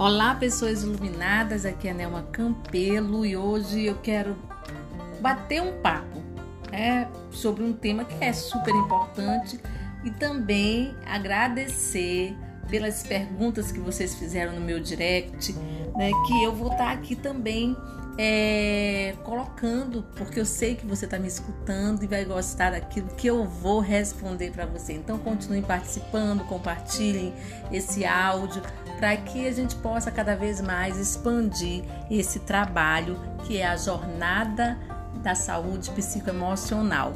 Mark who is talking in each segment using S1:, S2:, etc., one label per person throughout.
S1: Olá, pessoas iluminadas. Aqui é Nelma Campelo e hoje eu quero bater um papo né, sobre um tema que é super importante e também agradecer pelas perguntas que vocês fizeram no meu direct, né, que eu vou estar aqui também é, colocando, porque eu sei que você está me escutando e vai gostar daquilo que eu vou responder para você. Então, continue participando, compartilhem esse áudio para que a gente possa cada vez mais expandir esse trabalho que é a jornada da saúde psicoemocional,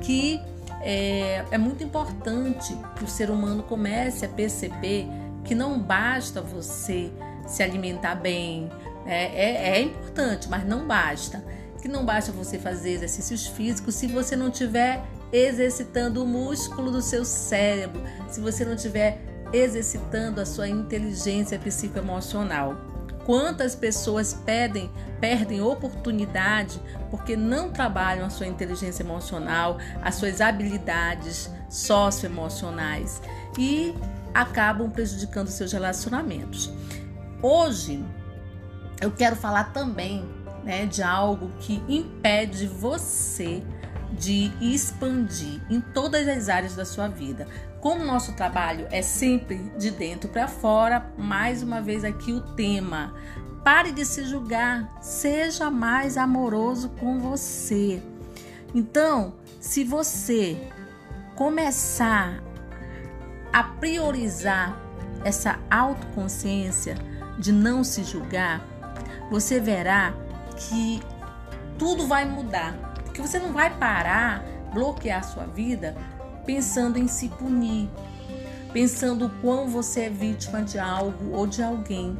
S1: que é, é muito importante que o ser humano comece a perceber que não basta você se alimentar bem, é, é, é importante, mas não basta. Que não basta você fazer exercícios físicos se você não estiver exercitando o músculo do seu cérebro, se você não estiver exercitando a sua inteligência psicoemocional. Quantas pessoas pedem, perdem oportunidade porque não trabalham a sua inteligência emocional, as suas habilidades socioemocionais e acabam prejudicando seus relacionamentos. Hoje eu quero falar também né, de algo que impede você de expandir em todas as áreas da sua vida. Como nosso trabalho é sempre de dentro para fora, mais uma vez aqui o tema. Pare de se julgar, seja mais amoroso com você. Então, se você começar a priorizar essa autoconsciência de não se julgar, você verá que tudo vai mudar. Porque você não vai parar, bloquear sua vida pensando em se punir, pensando o quão você é vítima de algo ou de alguém,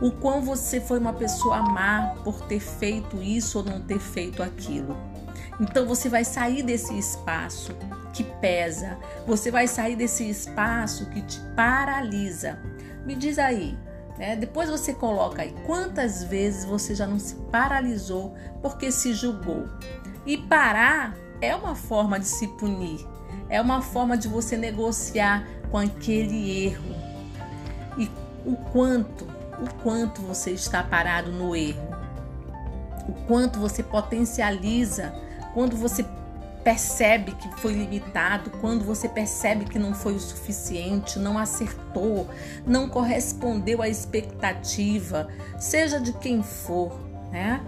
S1: o quão você foi uma pessoa má por ter feito isso ou não ter feito aquilo. Então você vai sair desse espaço que pesa, você vai sair desse espaço que te paralisa. Me diz aí, né? Depois você coloca aí quantas vezes você já não se paralisou porque se julgou. E parar é uma forma de se punir, é uma forma de você negociar com aquele erro. E o quanto, o quanto você está parado no erro, o quanto você potencializa quando você percebe que foi limitado, quando você percebe que não foi o suficiente, não acertou, não correspondeu à expectativa, seja de quem for, né?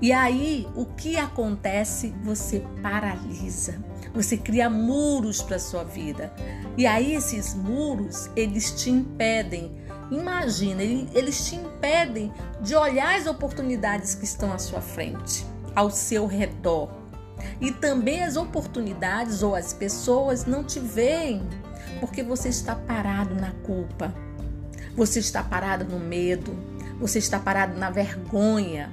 S1: E aí, o que acontece? Você paralisa. Você cria muros para sua vida. E aí esses muros, eles te impedem. Imagina, eles te impedem de olhar as oportunidades que estão à sua frente, ao seu redor. E também as oportunidades ou as pessoas não te veem, porque você está parado na culpa. Você está parado no medo, você está parado na vergonha,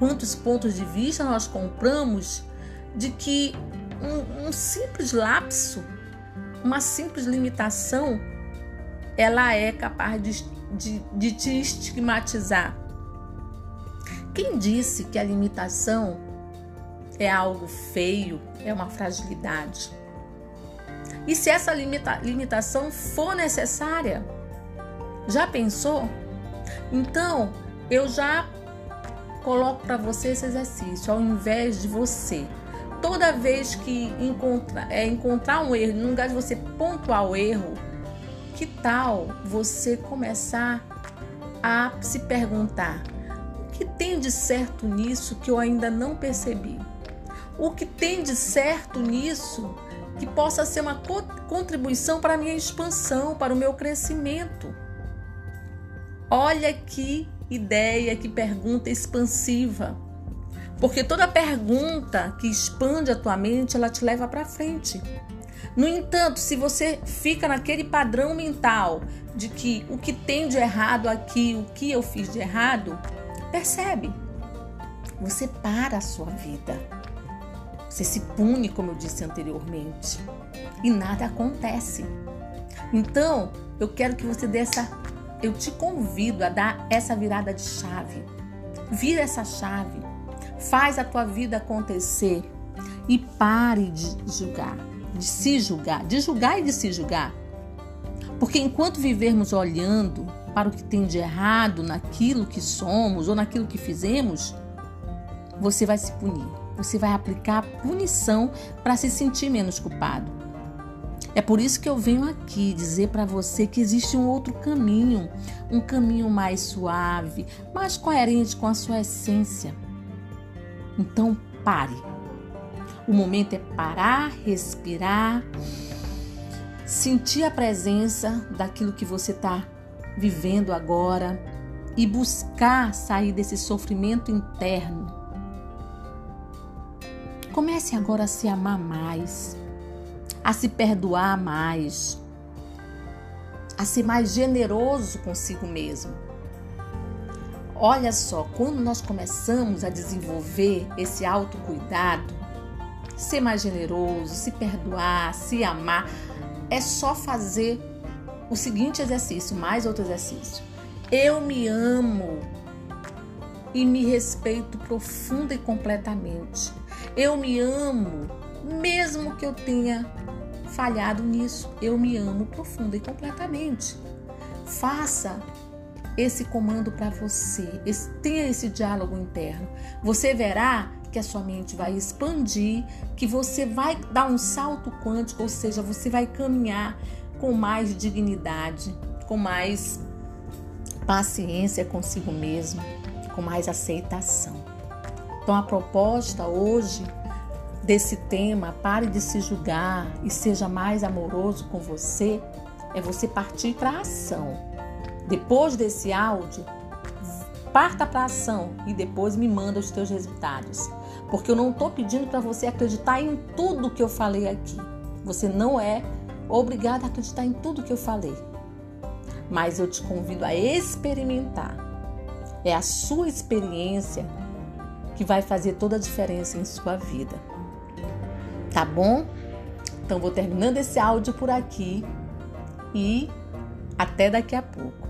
S1: quantos pontos de vista nós compramos de que um, um simples lapso, uma simples limitação, ela é capaz de, de, de te estigmatizar. Quem disse que a limitação é algo feio, é uma fragilidade? E se essa limita, limitação for necessária? Já pensou? Então, eu já coloco para você esse exercício, ao invés de você toda vez que encontra, é, encontrar um erro, no lugar de você pontuar o erro, que tal você começar a se perguntar: o que tem de certo nisso que eu ainda não percebi? O que tem de certo nisso que possa ser uma contribuição para a minha expansão, para o meu crescimento? Olha que ideia, que pergunta expansiva. Porque toda pergunta que expande a tua mente, ela te leva para frente. No entanto, se você fica naquele padrão mental de que o que tem de errado aqui, o que eu fiz de errado, percebe? Você para a sua vida. Você se pune, como eu disse anteriormente, e nada acontece. Então, eu quero que você dê essa eu te convido a dar essa virada de chave. Vira essa chave. Faz a tua vida acontecer e pare de julgar, de se julgar, de julgar e de se julgar. Porque enquanto vivermos olhando para o que tem de errado naquilo que somos ou naquilo que fizemos, você vai se punir. Você vai aplicar punição para se sentir menos culpado. É por isso que eu venho aqui dizer para você que existe um outro caminho, um caminho mais suave, mais coerente com a sua essência. Então, pare. O momento é parar, respirar, sentir a presença daquilo que você está vivendo agora e buscar sair desse sofrimento interno. Comece agora a se amar mais a se perdoar mais, a ser mais generoso consigo mesmo. Olha só, quando nós começamos a desenvolver esse autocuidado, ser mais generoso, se perdoar, se amar, é só fazer o seguinte exercício, mais outro exercício. Eu me amo e me respeito profunda e completamente. Eu me amo, mesmo que eu tenha falhado nisso. Eu me amo profunda e completamente. Faça esse comando para você, esse, tenha esse diálogo interno. Você verá que a sua mente vai expandir, que você vai dar um salto quântico, ou seja, você vai caminhar com mais dignidade, com mais paciência consigo mesmo, com mais aceitação. Então a proposta hoje desse tema, pare de se julgar e seja mais amoroso com você, é você partir para a ação. Depois desse áudio, parta para a ação e depois me manda os teus resultados. Porque eu não estou pedindo para você acreditar em tudo que eu falei aqui. Você não é obrigado a acreditar em tudo que eu falei. Mas eu te convido a experimentar. É a sua experiência que vai fazer toda a diferença em sua vida. Tá bom? Então vou terminando esse áudio por aqui e até daqui a pouco.